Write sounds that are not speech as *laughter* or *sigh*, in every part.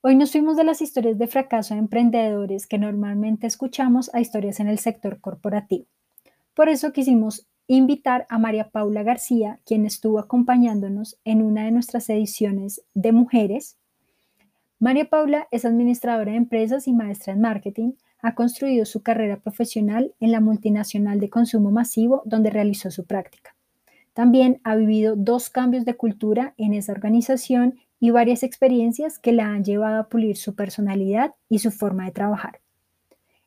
Hoy nos fuimos de las historias de fracaso de emprendedores que normalmente escuchamos a historias en el sector corporativo. Por eso quisimos invitar a María Paula García, quien estuvo acompañándonos en una de nuestras ediciones de mujeres. María Paula es administradora de empresas y maestra en marketing. Ha construido su carrera profesional en la multinacional de consumo masivo donde realizó su práctica. También ha vivido dos cambios de cultura en esa organización y varias experiencias que la han llevado a pulir su personalidad y su forma de trabajar.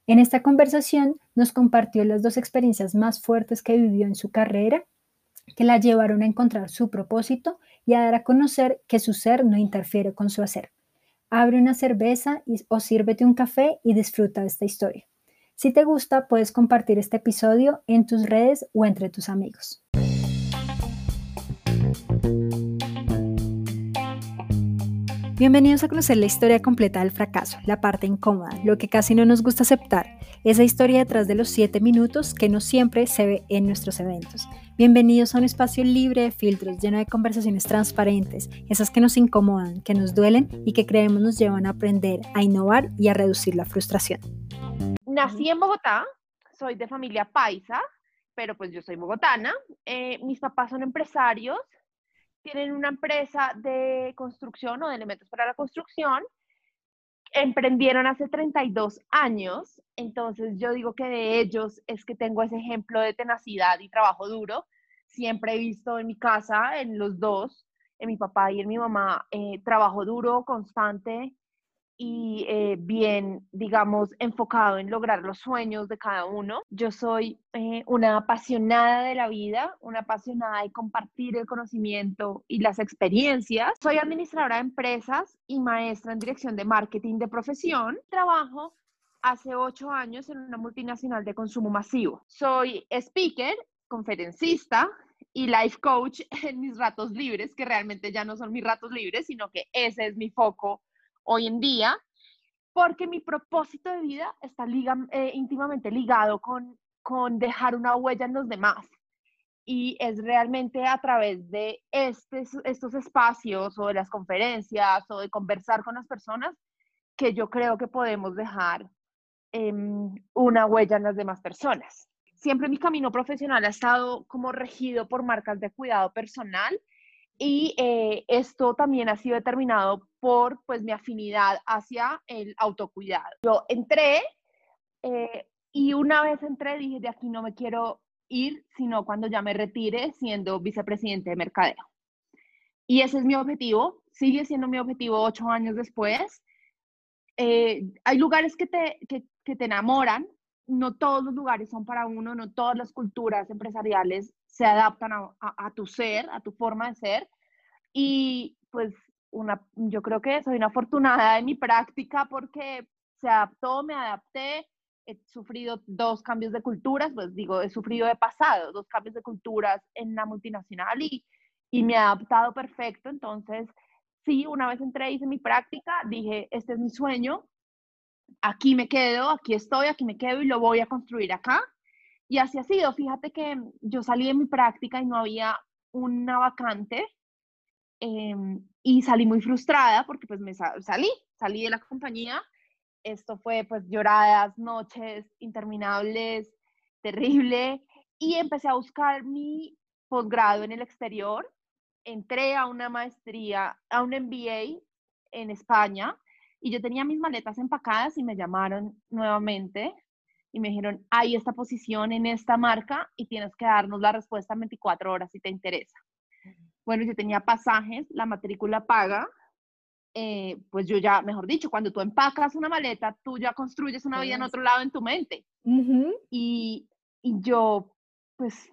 En esta conversación nos compartió las dos experiencias más fuertes que vivió en su carrera, que la llevaron a encontrar su propósito y a dar a conocer que su ser no interfiere con su hacer. Abre una cerveza o sírvete un café y disfruta de esta historia. Si te gusta, puedes compartir este episodio en tus redes o entre tus amigos. Bienvenidos a conocer la historia completa del fracaso, la parte incómoda, lo que casi no nos gusta aceptar, esa historia detrás de los siete minutos que no siempre se ve en nuestros eventos. Bienvenidos a un espacio libre de filtros, lleno de conversaciones transparentes, esas que nos incomodan, que nos duelen y que creemos nos llevan a aprender, a innovar y a reducir la frustración. Nací en Bogotá, soy de familia paisa, pero pues yo soy bogotana. Eh, mis papás son empresarios, tienen una empresa de construcción o de elementos para la construcción. Emprendieron hace 32 años, entonces yo digo que de ellos es que tengo ese ejemplo de tenacidad y trabajo duro. Siempre he visto en mi casa, en los dos, en mi papá y en mi mamá, eh, trabajo duro, constante, y eh, bien, digamos, enfocado en lograr los sueños de cada uno. Yo soy eh, una apasionada de la vida, una apasionada de compartir el conocimiento y las experiencias. Soy administradora de empresas y maestra en dirección de marketing de profesión. Trabajo hace ocho años en una multinacional de consumo masivo. Soy speaker, conferencista, y life coach *laughs* en mis ratos libres, que realmente ya no son mis ratos libres, sino que ese es mi foco hoy en día, porque mi propósito de vida está eh, íntimamente ligado con, con dejar una huella en los demás. Y es realmente a través de estos espacios o de las conferencias o de conversar con las personas que yo creo que podemos dejar em, una huella en las demás personas. Siempre mi camino profesional ha estado como regido por marcas de cuidado personal y eh, esto también ha sido determinado por pues mi afinidad hacia el autocuidado. Yo entré eh, y una vez entré dije, de aquí no me quiero ir, sino cuando ya me retire siendo vicepresidente de mercadeo. Y ese es mi objetivo, sigue siendo mi objetivo ocho años después. Eh, hay lugares que te, que, que te enamoran, no todos los lugares son para uno, no todas las culturas empresariales se adaptan a, tu ser, a tu forma de ser. Y pues una, yo creo que soy una afortunada de mi práctica porque se adaptó, me adapté, he sufrido dos cambios de culturas, pues digo, he sufrido de pasado, dos cambios de culturas en la multinacional y, y me he adaptado perfecto. Entonces, sí, una vez entré, hice mi práctica, dije, este es mi sueño, aquí me quedo, aquí estoy, aquí me quedo y lo voy a construir acá. Y así ha sido. Fíjate que yo salí de mi práctica y no había una vacante em, y salí muy frustrada porque pues me salí, salí de la compañía. Esto fue pues lloradas, noches interminables, terrible. Y empecé a buscar mi posgrado en el exterior. Entré a una maestría, a un MBA en España y yo tenía mis maletas empacadas y me llamaron nuevamente y me dijeron, hay esta posición en esta marca y tienes que darnos la respuesta en 24 horas si te interesa. Bueno, yo tenía pasajes, la matrícula paga, eh, pues yo ya, mejor dicho, cuando tú empacas una maleta, tú ya construyes una vida en otro lado en tu mente. y, y, yo, pues,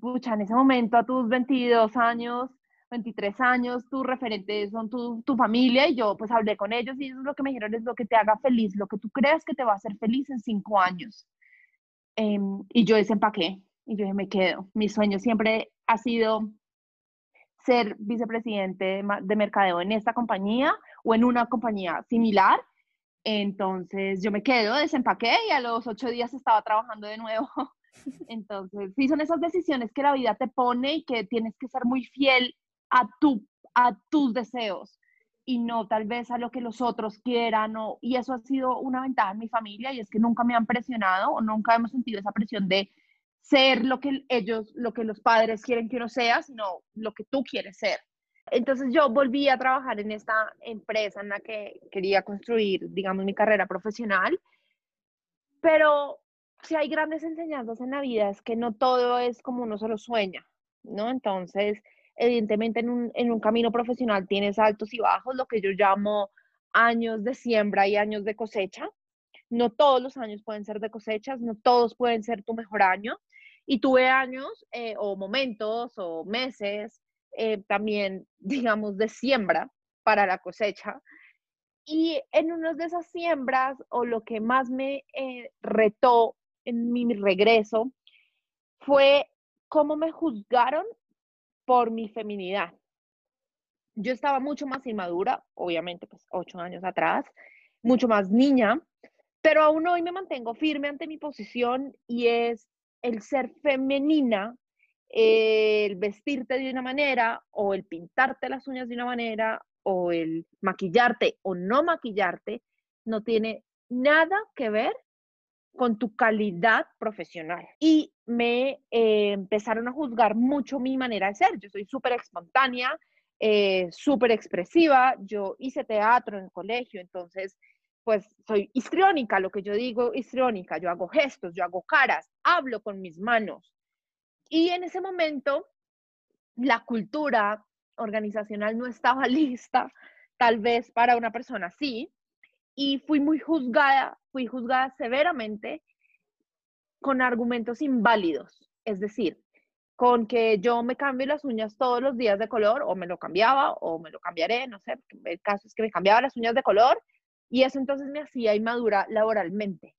pucha, en ese momento a tus 22 años, 23 años, tus referentes son tu, tu, familia y yo pues hablé con ellos y eso es lo que me dijeron, es lo que te haga feliz, lo que tú crees que te va a hacer feliz en cinco años. Em, y yo desempaqué y yo me quedo. Mi sueño siempre ha sido ser vicepresidente de mercadeo en esta compañía o en una compañía similar. Entonces yo me quedo, desempaqué y a los ocho días estaba trabajando de nuevo. *laughs* Entonces, sí, son esas decisiones que la vida te pone y que tienes que ser muy fiel a, tu, a tus deseos y no tal vez a lo que los otros quieran. O, y eso ha sido una ventaja en mi familia y es que nunca me han presionado o nunca hemos sentido esa presión de ser lo que ellos, lo que los padres quieren que uno sea, sino lo que tú quieres ser. Entonces yo volví a trabajar en esta empresa en la que quería construir, digamos, mi carrera profesional, pero si hay grandes enseñanzas en la vida es que no todo es como uno se lo sueña, ¿no? Entonces, evidentemente en un, en un camino profesional tienes altos y bajos, lo que yo llamo años de siembra y años de cosecha. No todos los años pueden ser de cosechas, no todos pueden ser tu mejor año. Y tuve años eh, o momentos o meses eh, también, *laughs* digamos, de siembra para la cosecha. Y en una de esas siembras, o lo que más me eh, retó en mi regreso, fue cómo me juzgaron por mi feminidad. Yo estaba mucho más inmadura, obviamente, pues ocho años atrás, mucho más niña, pero aún hoy me mantengo firme ante mi posición y es el ser femenina el vestirte de una manera o el pintarte las uñas de una manera o el maquillarte o no maquillarte no tiene nada que ver con tu calidad profesional. Y me eh, empezaron a juzgar mucho mi manera de ser. Yo soy súper espontánea, eh, súper expresiva. Yo hice teatro en el colegio, entonces, pues soy histriónica, lo que yo digo histriónica. Yo hago gestos, yo hago caras, hablo con mis manos. Y en ese momento, la cultura organizacional no estaba *laughs* lista, tal vez para una persona así, y fui muy juzgada, fui juzgada severamente con argumentos inválidos, es decir, con que yo me cambio las uñas todos los días de color, o me lo cambiaba, o me lo cambiaré, no sé, el caso es que me cambiaba las uñas de color, y eso entonces me hacía inmadura laboralmente.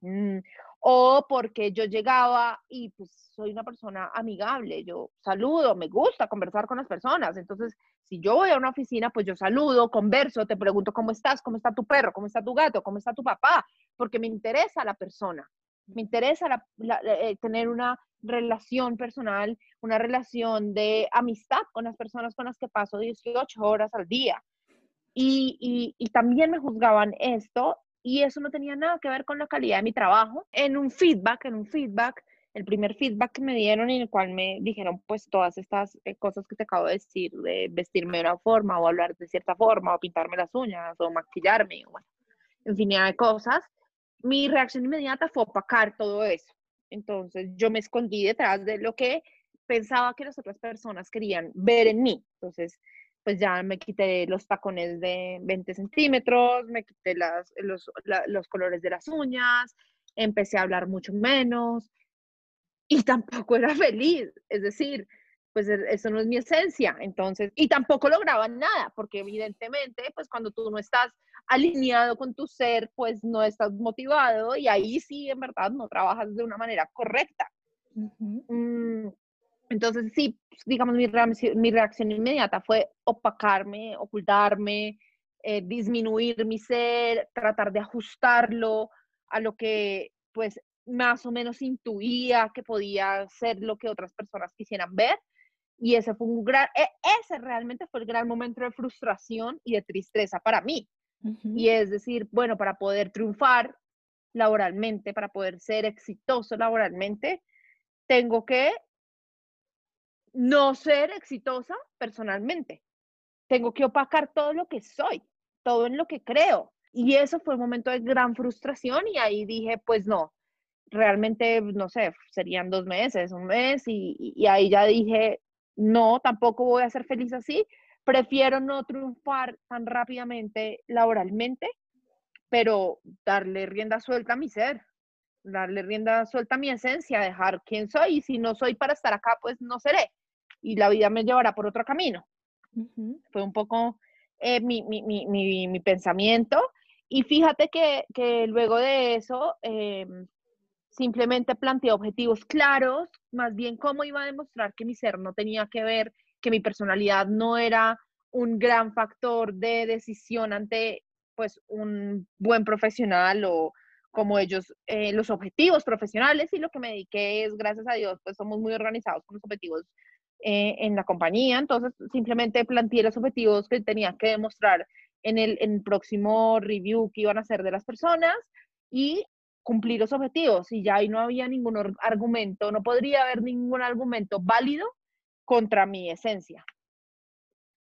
Mm, o porque yo llegaba y pues soy una persona amigable, yo saludo, me gusta conversar con las personas, entonces si yo voy a una oficina, pues yo saludo, converso, te pregunto cómo estás, cómo está tu perro, cómo está tu gato, cómo está tu papá, porque me interesa la persona, me interesa eh, tener una relación personal, una relación de amistad con las personas con las que paso 18 horas al día. Y, y también me juzgaban esto y eso no tenía nada que ver con la calidad de mi trabajo. En un feedback, en un feedback, el primer feedback que me dieron en el cual me dijeron pues todas estas eh, cosas que te acabo de decir, de vestirme de una forma o hablar de cierta forma o pintarme las uñas o maquillarme, o bueno, infinidad de cosas, mi reacción inmediata fue opacar todo eso. Entonces yo me escondí detrás de lo que pensaba que las otras personas querían ver en mí. Entonces pues ya me quité los tacones de 20 centímetros, me quité las, los, los colores de las uñas, empecé a hablar mucho menos y tampoco era feliz, es decir, pues e, eso no es mi esencia, entonces, y tampoco lograba nada, porque evidentemente, pues cuando tú no estás alineado con tu ser, pues no estás motivado y ahí sí, en verdad, no trabajas de una manera correcta. Entonces, sí, pues, digamos, mi, mi reacción inmediata fue opacarme, ocultarme, eh, disminuir mi ser, tratar de ajustarlo a lo que, pues, más o menos intuía que podía ser lo que otras personas quisieran ver. Y ese fue un gran, e, ese realmente fue el gran momento de frustración y de tristeza para mí. Y es decir, bueno, para poder triunfar laboralmente, para poder ser exitoso laboralmente, tengo que no ser exitosa personalmente. Tengo que opacar todo lo que soy, todo en lo que creo. Y eso fue un momento de gran frustración y ahí dije, pues no, realmente, no sé, serían dos meses, un mes y, ahí ya dije, no, tampoco voy a ser feliz así. Prefiero no triunfar tan rápidamente laboralmente, pero darle rienda suelta a mi ser, darle rienda suelta a mi esencia, dejar quién soy y si no soy para estar acá, pues no seré y la vida me llevará por otro camino. Fue un poco eh, mi, mi, mi, mi, pensamiento. Y fíjate que, que luego de eso, eh, simplemente planteé objetivos claros, más bien cómo iba a demostrar que mi ser no tenía que ver, que mi personalidad no era un gran factor de decisión ante pues un buen profesional o como ellos, eh, los objetivos profesionales y lo que me dediqué es, gracias a Dios, pues somos muy organizados con los objetivos eh, en la compañía, entonces simplemente planteé los objetivos que tenía que demostrar en el, en el próximo review que iban a hacer de las personas y cumplir los objetivos y ya ahí no había ningún argumento, no podría haber ningún argumento válido contra mi esencia.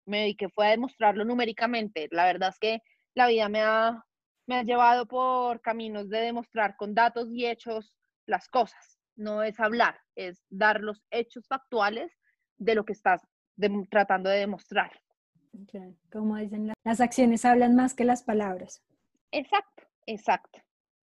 Me dediqué fue a demostrarlo numéricamente. La verdad es que la vida me ha, me ha llevado por caminos de demostrar con datos y hechos las cosas. No es hablar, es dar los hechos factuales de lo que estás tratando de demostrar. Como dicen, las acciones hablan más que las palabras. Exacto, exacto.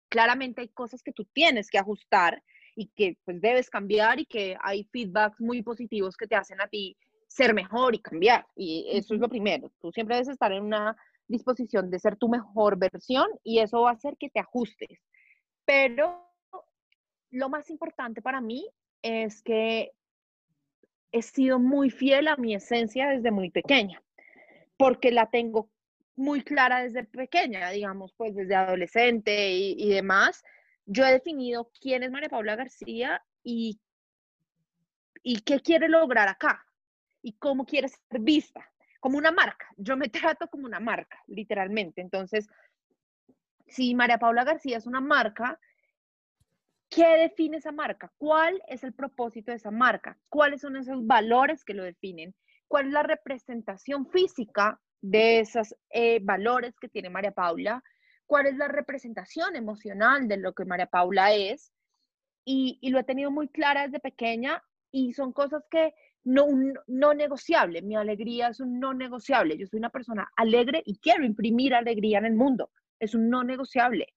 Claramente hay cosas que tú tienes que ajustar y que pues debes cambiar y que hay feedbacks muy positivos que te hacen a ti ser mejor y cambiar. Y eso es lo primero. Tú siempre debes estar en una disposición de ser tu mejor versión y eso va a hacer que te ajustes. Pero lo más importante para mí es que he sido muy fiel a mi esencia desde muy pequeña, porque la tengo muy clara desde pequeña, digamos, pues desde adolescente y, demás. Yo he definido quién es María Paula García y, y qué quiere lograr acá y cómo quiere ser vista, como una marca. Yo me *laughs* trato como una marca, literalmente. Entonces, si María Paula García es una marca, ¿Qué define esa marca? ¿Cuál es el propósito de esa marca? ¿Cuáles son esos valores que lo definen? ¿Cuál es la representación física de esos eh, valores que tiene María Paula? ¿Cuál es la representación emocional de lo que María Paula es? Y, lo he tenido muy clara desde pequeña y son cosas que no, no negociable. Mi alegría es un no negociable. Yo soy una persona alegre y quiero imprimir alegría en el mundo. Es un no negociable.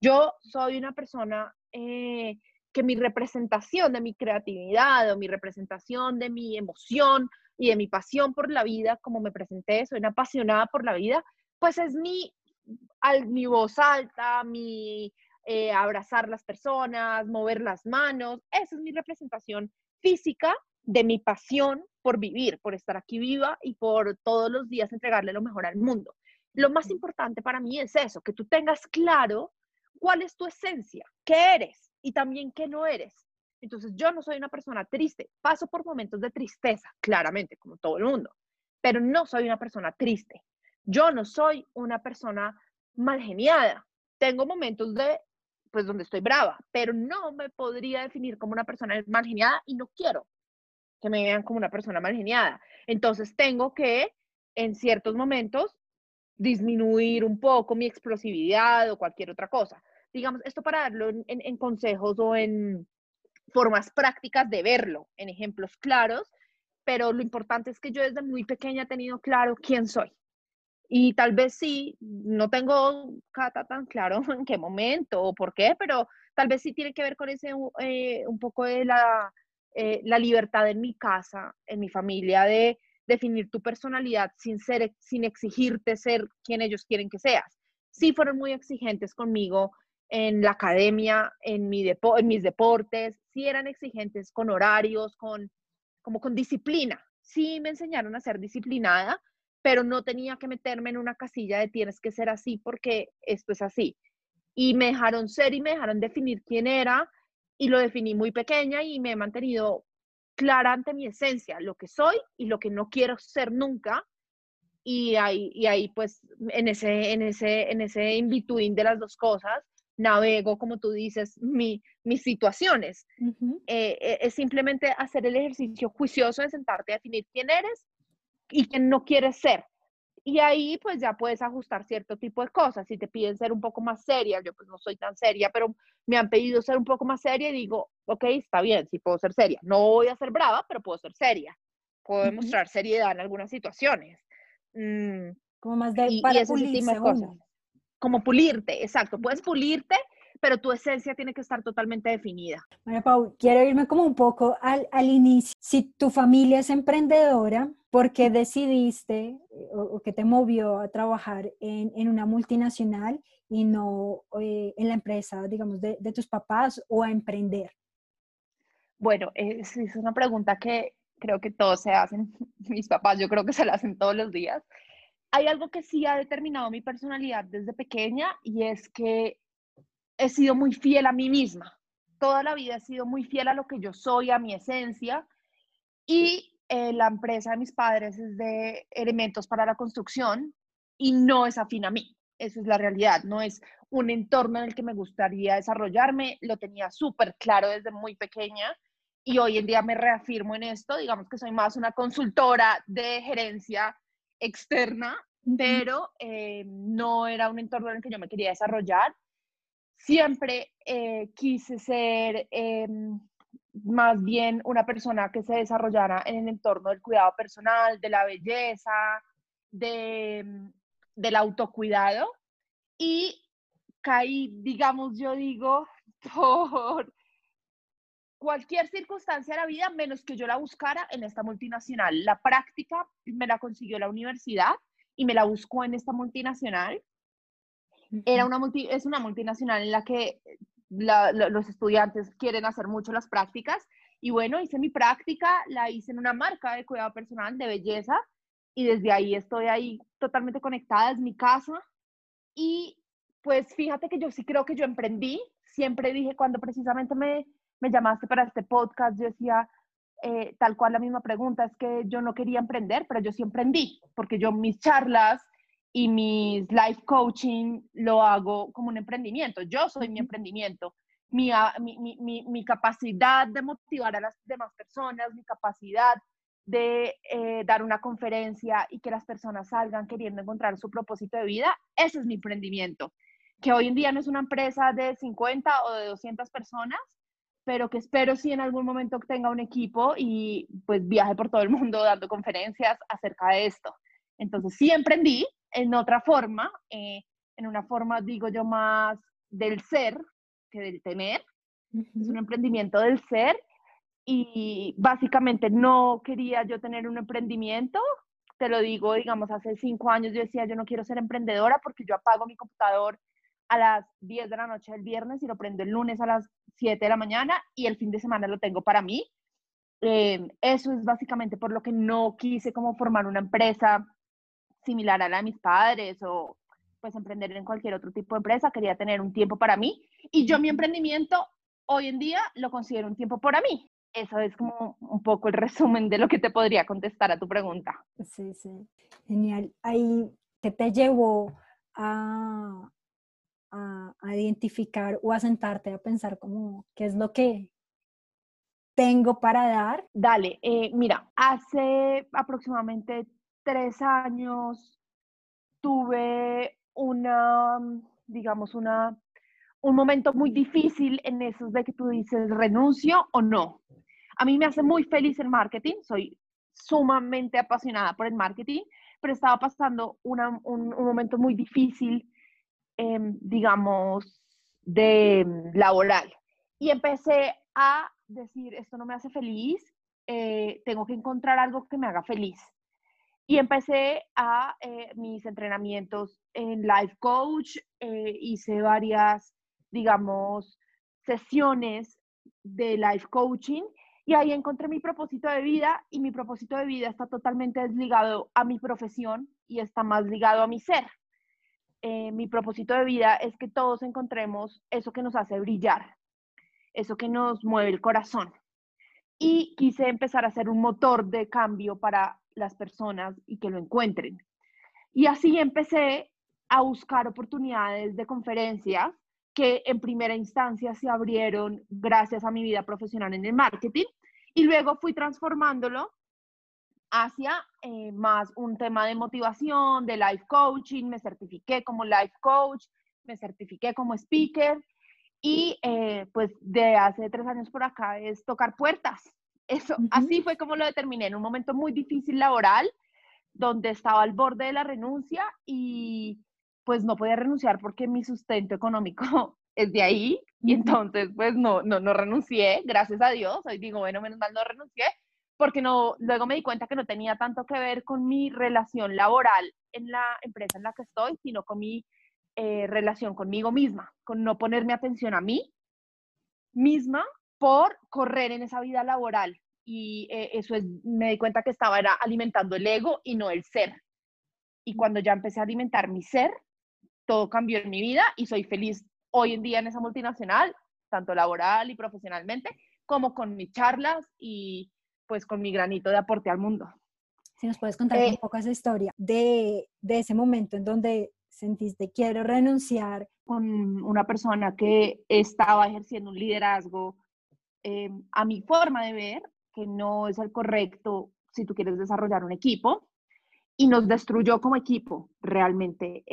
Yo soy una persona eh, que mi representación de mi creatividad o mi representación de mi emoción y de mi pasión por la vida, como me presenté, soy una apasionada por la vida, pues es mi, mi voz alta, mi eh, abrazar las personas, mover las manos, esa es mi representación física de mi pasión por vivir, por estar aquí viva y por todos los días entregarle lo mejor al mundo. Lo más importante para mí es eso, que tú tengas claro cuál es tu esencia, qué eres y también qué no eres. Entonces, yo no soy una persona triste, paso por momentos de tristeza, claramente, como todo el mundo, pero no soy una persona triste. Yo no soy una persona mal geniada. Tengo momentos de, pues, donde estoy brava, pero no me podría definir como una persona mal geniada y no quiero que me vean como una persona mal geniada. Entonces, tengo que, en ciertos momentos, disminuir un poco mi explosividad o cualquier otra cosa. Digamos, esto para darlo en, consejos o en formas prácticas de verlo, en ejemplos claros, pero lo importante es que yo desde muy pequeña he tenido claro quién soy. Y tal vez sí, no tengo tan claro *laughs* en qué momento o por qué, pero tal vez sí tiene que ver con ese eh, un poco de la, eh, la libertad en mi casa, en mi familia, de definir tu personalidad sin, ser, sin exigirte ser quien ellos quieren que seas. Sí fueron muy exigentes conmigo en la academia, en, mi en mis deportes, sí eran exigentes con horarios, con, como con disciplina. Sí me enseñaron a ser disciplinada, pero no tenía que meterme en una casilla de tienes que ser así porque esto es así. Y me dejaron ser y me dejaron definir quién era y lo definí muy pequeña y me he mantenido clara ante mi esencia, lo que soy y lo que no quiero ser nunca. Y ahí, y ahí pues, en ese, en ese, en ese in-between de las dos cosas, navego, como tú dices, mi, mis situaciones. Eh, eh, es simplemente hacer el ejercicio juicioso de sentarte a definir quién eres y quién no quieres ser. Y ahí pues ya puedes ajustar cierto tipo de cosas. Si te piden ser un poco más seria, yo pues no soy tan seria, pero me han pedido ser un poco más seria y digo, ok, está bien, sí puedo ser seria. No voy a ser brava, pero puedo ser seria. Puedo demostrar seriedad en algunas situaciones. Mm, como más de para y cosas. Como pulirte, exacto. Puedes pulirte, pero tu esencia tiene que estar totalmente definida. María Pau, quiero irme como un poco al, al inicio. Si tu familia es emprendedora, ¿por qué decidiste eh, o, qué te movió a trabajar en, en una multinacional y no eh, en la empresa, digamos, de, de, tus papás o a emprender? Bueno, es, es una pregunta que creo que todos se hacen, *laughs* mis papás yo creo que se la hacen todos los días. Hay algo que sí ha determinado mi personalidad desde pequeña y es que he sido muy fiel a mí misma. Toda la vida he sido muy fiel a lo que yo soy, a mi esencia. Y eh, la empresa de mis padres es de elementos para la construcción y no es afín a mí. Esa es la realidad, no es un entorno en el que me gustaría desarrollarme, lo tenía súper claro desde muy pequeña y hoy en día me reafirmo en esto, digamos que soy más una consultora de gerencia externa, pero eh, no era un entorno en el que yo me quería desarrollar. Siempre eh, quise ser em, más bien una persona que se desarrollara en el entorno del cuidado personal, de la belleza, de, del autocuidado y caí, digamos, yo digo, *laughs* por cualquier circunstancia de la vida, menos que yo la buscara en esta multinacional. La práctica me la consiguió la universidad y me la buscó en esta multinacional. Era una es una multinacional en la que los estudiantes quieren hacer mucho las prácticas. Y bueno, hice mi práctica, la hice en una marca de cuidado personal, de belleza, y desde ahí estoy ahí totalmente conectada, es mi casa. Y pues fíjate que yo sí creo que yo emprendí, siempre dije cuando precisamente me, me llamaste para este podcast, yo decía, eh, tal cual la misma pregunta, es que yo no quería emprender, pero yo sí emprendí, porque yo mis charlas y mis life coaching lo hago como un emprendimiento, yo soy mi emprendimiento. Mi, mi, mi, mi, capacidad de motivar a las demás personas, mi capacidad de eh, dar una conferencia y que las personas salgan queriendo encontrar su propósito de vida, ese es mi emprendimiento, que hoy en día no es una empresa de 50 o de 200 personas, pero que espero sí en algún momento tenga un equipo y pues viaje por todo el mundo dando conferencias acerca de esto. Entonces sí emprendí en otra forma, eh, en una forma, digo yo, más del ser que del tener. Es un emprendimiento del ser y básicamente no quería yo tener un emprendimiento. Te lo digo, digamos, hace cinco años yo decía, yo no quiero ser emprendedora porque yo apago mi computador a las 10 de la noche del viernes y lo prendo el lunes a las 7 de la mañana y el fin de semana lo tengo para mí. Eh, eso es básicamente por lo que no quise como formar una empresa similar a la de mis padres o pues emprender en cualquier otro tipo de empresa. Quería tener un tiempo para mí y yo mi emprendimiento hoy en día lo considero un tiempo para mí. Eso es como un poco el resumen de lo que te podría contestar a tu pregunta. Sí, sí. Genial. Ahí, ¿qué te llevó a, a, identificar o a sentarte a pensar como qué es lo que tengo para dar? Dale, eh, mira, hace aproximadamente tres años tuve una, digamos, una, un momento muy difícil en esos de que tú dices renuncio o no. A mí me hace muy feliz el marketing, soy sumamente apasionada por el marketing, pero estaba pasando un, un, momento muy difícil Em, digamos, de mm, laboral. Y empecé a decir, esto no me hace feliz, eh, tengo que encontrar algo que me haga feliz. Y empecé a eh, mis entrenamientos en Life Coach, eh, hice varias, digamos, sesiones de Life Coaching y ahí encontré mi propósito de vida y mi propósito de vida está totalmente desligado a mi profesión y está más ligado a mi ser. Eh, mi propósito de vida es que todos encontremos eso que nos hace brillar, eso que nos mueve el corazón. Y quise empezar a ser un motor de cambio para las personas y que lo encuentren. Y así empecé a buscar oportunidades de conferencias que en primera instancia se abrieron gracias a mi vida profesional en el marketing y luego fui transformándolo hacia eh, más un tema de motivación, de life coaching, me certifiqué como life coach, me certifiqué como speaker y eh, pues de hace tres años por acá es tocar puertas. Eso, así fue como lo determiné, en un momento muy difícil laboral, donde estaba al borde de la renuncia y pues no podía renunciar porque mi sustento económico *laughs* es de ahí. Y entonces pues no, no, no renuncié, gracias a Dios, hoy digo, bueno, menos mal no renuncié, porque no, luego me di cuenta que no tenía tanto que ver con mi relación laboral en la empresa en la que estoy, sino con mi eh, relación conmigo misma, con no ponerme atención a mí misma por correr en esa vida laboral. Y eh, eso es, me di cuenta que estaba era alimentando el ego y no el ser. Y cuando ya empecé a alimentar mi ser, todo cambió en mi vida y soy feliz hoy en día en esa multinacional, tanto laboral y profesionalmente, como con mis charlas y pues con mi granito de aporte al mundo. Si nos puedes contar un eh, poco esa historia de, de ese momento en donde sentiste quiero renunciar. Con una persona que estaba ejerciendo un liderazgo eh, a mi forma de ver, que no es el correcto si tú quieres desarrollar un equipo, y nos destruyó como equipo realmente.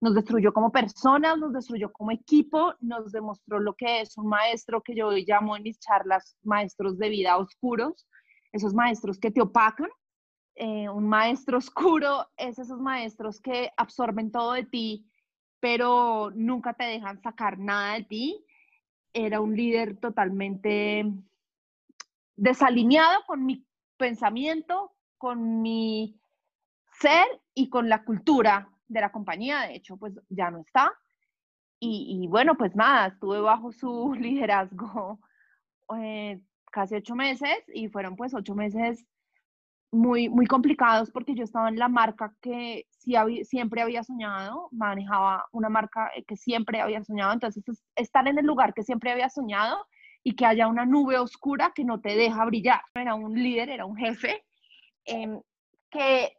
nos destruyó como personas, nos destruyó como equipo, nos demostró lo que es un maestro que yo llamo en mis charlas maestros de vida oscuros, esos maestros que te opacan, eh, un maestro *laughs* oscuro es esos maestros que absorben todo de ti, pero nunca te dejan sacar nada de ti. Era un líder totalmente desalineado con mi pensamiento, con mi ser y con la cultura de la compañía. De hecho, pues ya no está. Y, bueno, pues nada, estuve bajo su *laughs* liderazgo eh, casi ocho meses y fueron pues ocho meses muy, muy complicados porque yo estaba en la marca que sí siempre había soñado, manejaba una marca eh, que siempre había soñado, entonces estar en el lugar que siempre había soñado y que haya una nube oscura que no te deja brillar. Era un líder, era un jefe, em, que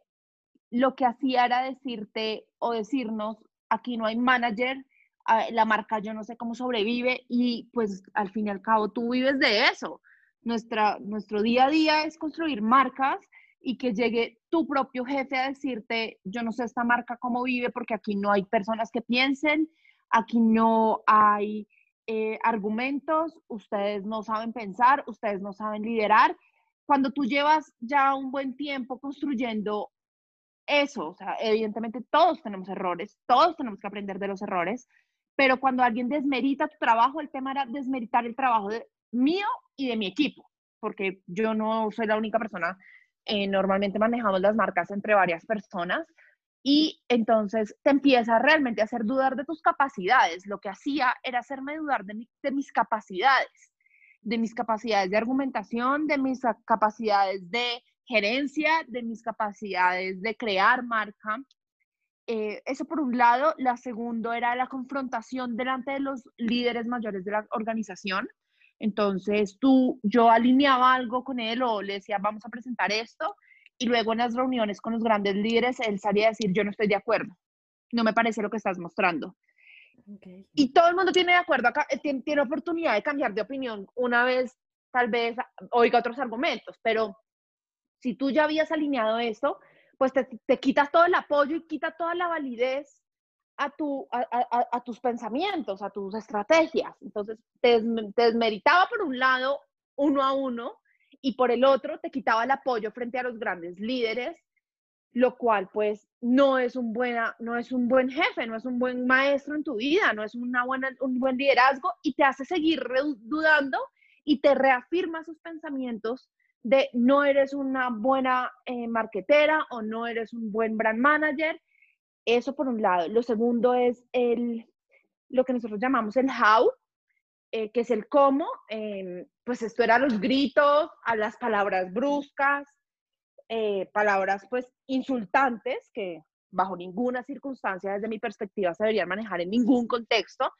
lo que hacía era decirte o decirnos, aquí no hay manager, ah, la marca yo no sé cómo sobrevive y pues al fin y al cabo tú vives de eso. Nuestra, nuestro día a día es construir marcas y que llegue tu propio jefe a decirte, yo no sé esta marca cómo vive porque aquí no hay personas que piensen, aquí no hay eh, argumentos, ustedes no saben pensar, ustedes no saben liderar. Cuando tú llevas ya un buen tiempo construyendo eso, o sea, evidentemente todos tenemos errores, todos tenemos que aprender de los errores, pero cuando alguien desmerita tu trabajo, el tema era desmeritar el trabajo de, mío y de mi equipo, porque yo no soy la única persona eh, normalmente manejamos las marcas entre varias personas y entonces te empieza realmente a hacer dudar de tus capacidades. Lo que hacía era hacerme dudar de, mis capacidades, de mis capacidades de argumentación, de mis capacidades de gerencia, de mis capacidades de crear marca. Eh, eso por un lado. La segundo era la confrontación delante de los líderes mayores de la organización. Entonces tú, yo alineaba algo con él o le decía, vamos a presentar esto, y luego en las reuniones con los grandes líderes, él salía a decir, yo no estoy de acuerdo, no me parece lo que estás mostrando. Y todo el mundo tiene de acuerdo, acá, eh, tiene, tiene oportunidad de cambiar de opinión una vez, tal vez oiga otros argumentos, pero si tú ya habías alineado eso, pues te, te quitas todo el apoyo y quita toda la validez a, tu, a, tus pensamientos, a tus estrategias. Entonces, te, desmeritaba por un lado uno a uno y por el otro te quitaba el apoyo frente a los grandes líderes, lo cual pues no es un, buena, no es un buen jefe, no es un buen maestro en tu vida, no es una buena, un buen liderazgo y te hace seguir dudando y te reafirma sus pensamientos de no eres una buena eh, marketera o no eres un buen brand manager eso por un lado. Lo segundo es el, lo que nosotros llamamos el how, eh, que es el cómo. Em, pues esto era los gritos, a las palabras bruscas, eh, palabras pues insultantes que bajo ninguna circunstancia desde mi perspectiva se deberían manejar en ningún contexto,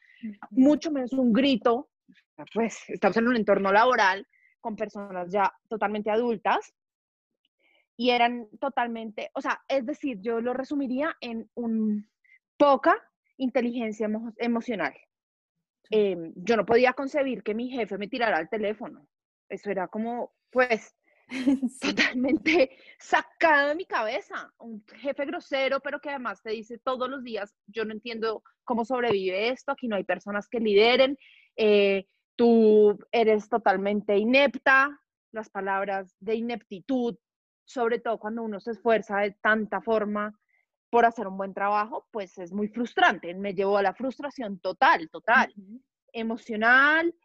mucho menos un grito, pues estamos en un entorno laboral con personas ya totalmente adultas, y eran totalmente, o sea, es decir, yo lo resumiría en un poca inteligencia emocional. Em, yo no podía concebir que mi jefe me tirara al teléfono. Eso era como, pues, *laughs* totalmente sacado de mi cabeza. Un jefe grosero, pero que además te dice todos los días, yo no entiendo cómo sobrevive esto, aquí no hay personas que lideren, eh, tú eres totalmente inepta, las palabras de ineptitud sobre todo cuando uno se esfuerza de tanta forma por hacer un buen trabajo, pues es muy frustrante. Me llevó a la frustración total, total, emocional,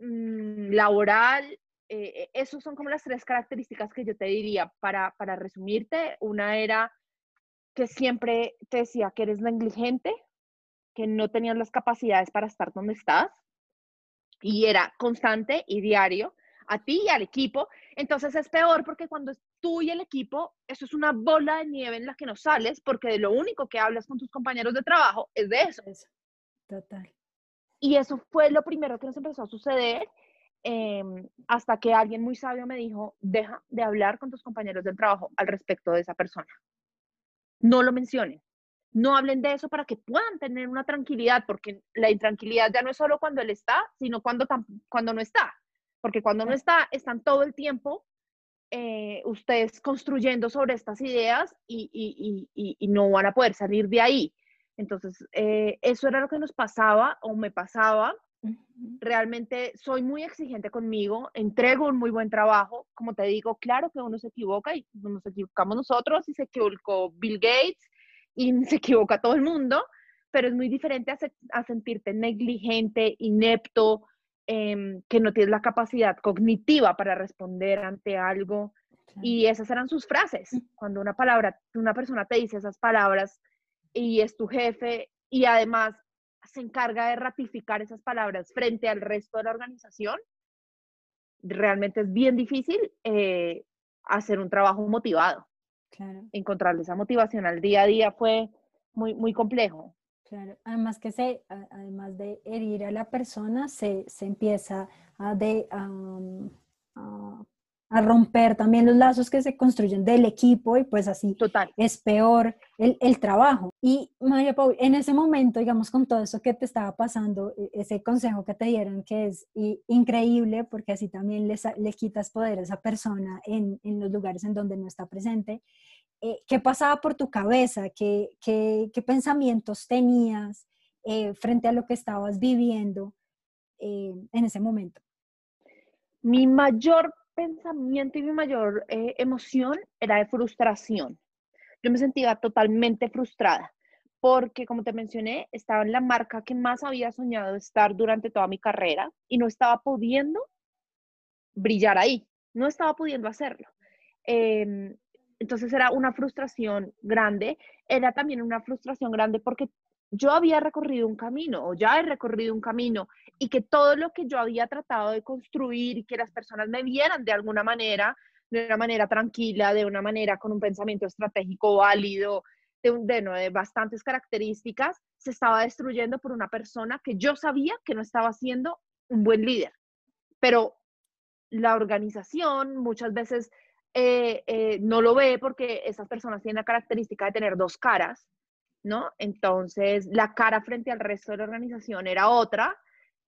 mm, laboral. Eh, esos son como las tres características que yo te diría para, para resumirte. Una era que siempre te decía que eres negligente, que no tenías las capacidades para estar donde estás, y era constante y diario a ti y al equipo. Entonces es peor porque cuando tú y el equipo, eso es una bola de nieve en la que no sales porque de lo único que hablas con tus compañeros de trabajo es de eso. Total. Y eso fue lo primero que nos empezó a suceder. em, hasta que alguien muy sabio me dijo, deja de hablar con tus compañeros del trabajo al respecto de esa persona. No lo mencionen. No hablen de eso para que puedan tener una tranquilidad, porque la intranquilidad ya no es solo cuando él está, sino cuando, cuando no está. Porque cuando no está, están todo el tiempo eh, ustedes construyendo sobre estas ideas y, y, y, y, no van a poder salir de ahí. Entonces, eh, eso era lo que nos pasaba o me pasaba. Realmente soy muy exigente conmigo, entrego un muy buen trabajo. Como te digo, claro que uno se equivoca y nos equivocamos nosotros y se equivocó Bill Gates y *laughs* se equivoca todo el mundo, pero es muy diferente a, sentirte negligente, inepto, em, que no tienes la capacidad cognitiva para responder ante algo. Y esas eran sus frases. Cuando una palabra, una persona te dice esas palabras, y es tu jefe y además se encarga de ratificar esas palabras frente al resto de la organización, realmente es bien difícil eh, hacer un trabajo motivado. Claro. Encontrar esa motivación al día a día fue muy, muy complejo. Claro, además que se, además de herir a la persona, se, se empieza a, de, a romper también los lazos que se construyen del equipo y pues así Total. es peor el, el, trabajo. Y María Paul, en ese momento, digamos, con todo eso que te estaba pasando, e, ese consejo que te dieron que es increíble porque así también le, le quitas poder a esa persona en, en, los lugares en donde no está presente, eh, ¿qué pasaba por tu cabeza? ¿Qué, qué, qué pensamientos tenías eh, frente a lo que estabas viviendo eh, en ese momento? Mi mayor pensamiento y mi mayor eh, emoción era de frustración. Yo me sentía totalmente frustrada porque, como te mencioné, estaba en la marca que más había soñado estar durante toda mi carrera y no estaba pudiendo brillar ahí, no estaba pudiendo hacerlo. Em, entonces era una frustración grande, era también una frustración grande porque yo había recorrido un camino o ya he recorrido un camino y que todo lo que yo había tratado de construir y que las personas me vieran de alguna manera, de una manera tranquila, de una manera con un pensamiento estratégico válido, de, de, de bastantes características, se estaba destruyendo por una persona que yo sabía que no estaba siendo un buen líder. Pero la organización muchas veces eh, eh, no lo ve porque esas personas tienen la característica de tener dos caras ¿no? Entonces, la cara frente al resto de la organización era otra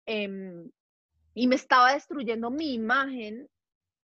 em, y me estaba destruyendo mi imagen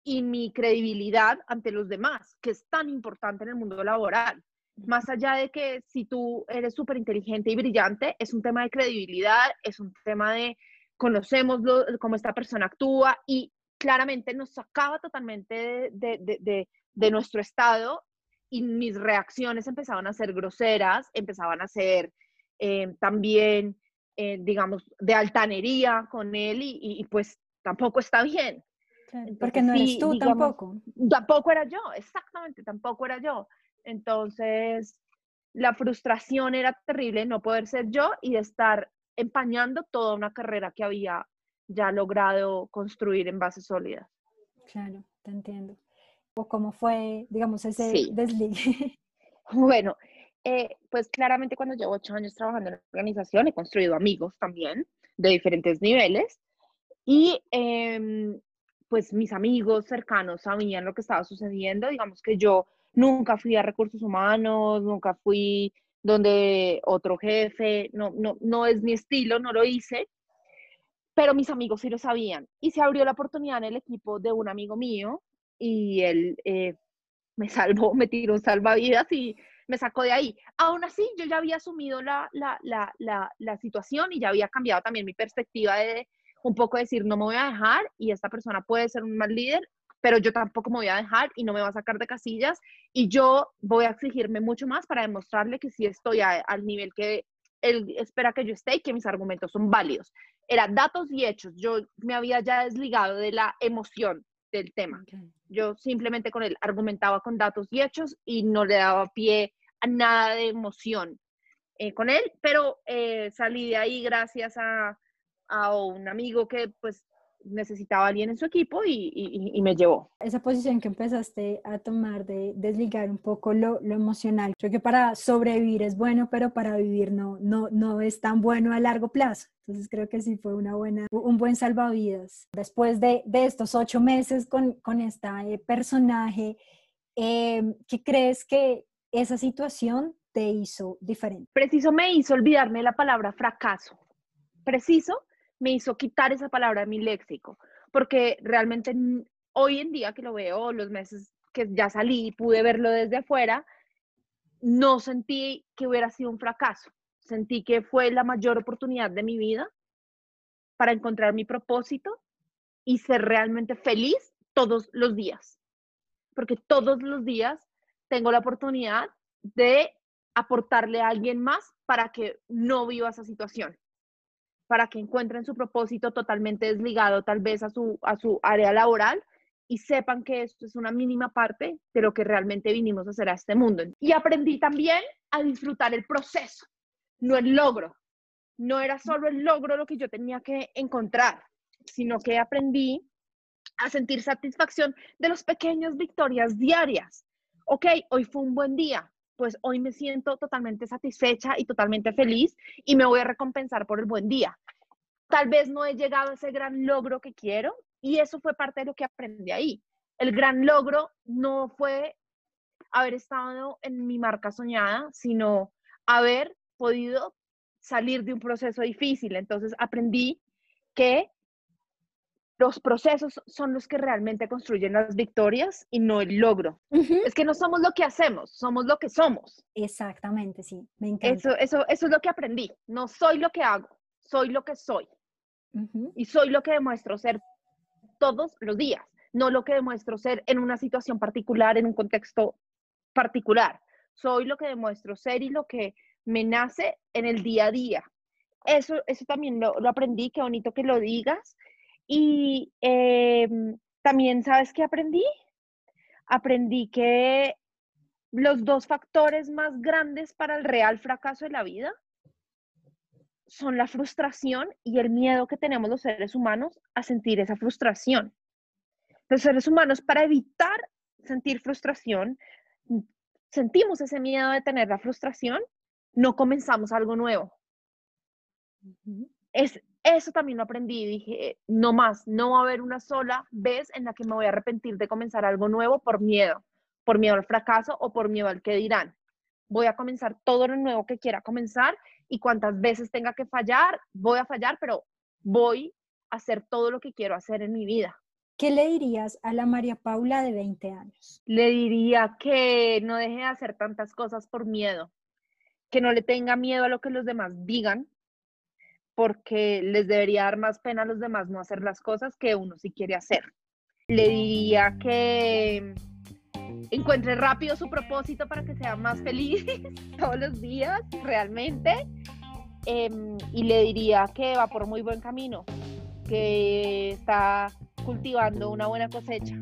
y mi credibilidad ante los demás, que es tan importante en el mundo laboral. Más allá de que si tú eres súper inteligente y brillante, es un tema de credibilidad, es un tema de conocemos cómo esta persona actúa y claramente nos sacaba totalmente de nuestro estado y mis reacciones empezaban a ser groseras, empezaban a ser eh, también, eh, digamos, de altanería con él y, pues tampoco está bien. porque no eres tú tampoco. Tampoco era yo, exactamente, tampoco era yo. Entonces, la frustración era terrible no poder ser yo y de estar empañando toda una carrera que había ya logrado construir en bases sólidas. Claro, te entiendo o cómo fue, digamos, ese desligue? *laughs* Bueno, eh, pues claramente cuando llevo ocho años trabajando en la organización he construido amigos también de diferentes niveles y em, pues mis amigos cercanos sabían lo que estaba sucediendo. Digamos que yo nunca fui a recursos humanos, nunca fui donde otro jefe, no, no, no es mi estilo, no lo hice, pero mis amigos sí lo sabían. Y se abrió la oportunidad en el equipo de un amigo mío y él eh, me salvó, *laughs* me tiró un salvavidas y me sacó de ahí. Aún así, yo ya había asumido la, la, la, la, situación y ya había cambiado también mi perspectiva de un poco decir, no me voy a dejar y esta persona puede ser un mal líder, pero yo tampoco me voy a dejar y no me va a sacar de casillas y yo voy a exigirme mucho más para demostrarle que sí estoy al nivel que él espera que yo esté y que mis argumentos son válidos. Era datos y hechos. Yo me había ya desligado de la emoción del tema. Yo simplemente con él argumentaba con datos y hechos y no le daba pie a nada de emoción eh, con él, pero eh, salí de ahí gracias a, a, un amigo que pues necesitaba a alguien en su equipo y, me llevó. Esa posición que empezaste a tomar de desligar un poco lo, lo, emocional, creo que para sobrevivir es bueno, pero para vivir no, no, no es tan bueno a largo plazo. Entonces creo que sí fue una buena, un buen salvavidas. Después de, de estos ocho meses con, con este personaje, eh, ¿qué crees que esa situación te hizo diferente? Preciso me hizo olvidarme la palabra fracaso. Preciso me hizo quitar esa palabra de mi léxico, porque realmente hoy en día que lo veo, los meses que ya salí y pude verlo desde afuera, no sentí que hubiera sido un fracaso. Sentí que fue la mayor oportunidad de mi vida para encontrar mi propósito y ser realmente feliz todos los días. Porque todos los días tengo la oportunidad de aportarle a alguien más para que no viva esa situación para que encuentren su propósito totalmente desligado tal vez a su, a su área laboral y sepan que esto es una mínima parte de lo que realmente vinimos a hacer a este mundo. Y aprendí también a disfrutar el proceso, no el logro. No era solo el logro lo que yo tenía que encontrar, sino que aprendí a sentir satisfacción de las pequeñas victorias diarias. Ok, hoy fue un buen día, pues hoy me siento totalmente satisfecha y totalmente feliz y me voy a recompensar por el buen día. Tal vez no he llegado a ese gran logro que quiero y eso fue parte de lo que aprendí ahí. El gran logro no fue haber estado en mi marca soñada, sino haber podido salir de un proceso difícil. Entonces aprendí que los procesos son los que realmente construyen las victorias y no el logro. Es que no somos lo que hacemos, somos lo que somos. Exactamente, sí, me encanta. Eso, eso, eso es lo que aprendí. No soy lo que hago, soy lo que soy. Y soy lo que demuestro ser todos los días, no lo que demuestro ser en una situación particular, en un contexto particular. Soy lo que demuestro ser y lo que me nace en el día a día. Eso, eso también lo, lo aprendí, qué bonito que lo digas. Y em, también, ¿sabes qué aprendí? Aprendí que los dos factores más grandes para el real fracaso de la vida son la frustración y el miedo que tenemos los seres humanos a sentir esa frustración. Los seres humanos, para evitar sentir frustración, sentimos ese miedo de tener la frustración, no comenzamos algo nuevo. Es eso también lo aprendí. Dije, no más, no va a haber una sola vez en la que me voy a arrepentir de comenzar algo nuevo por miedo, por miedo al fracaso o por miedo al que dirán. Voy a comenzar todo lo nuevo que quiera comenzar y cuantas veces tenga que fallar, voy a fallar, pero voy a hacer todo lo que quiero hacer en mi vida. ¿Qué le dirías a la María Paula de 20 años? Le diría que no deje de hacer tantas cosas por miedo, que no le tenga miedo a lo que los demás digan, porque les debería dar más pena a los demás no hacer las cosas que uno sí quiere hacer. Le diría que encuentre rápido su propósito para que sea más feliz *laughs* todos los días, realmente. Em, y le diría que va por muy buen camino, que está cultivando una buena cosecha.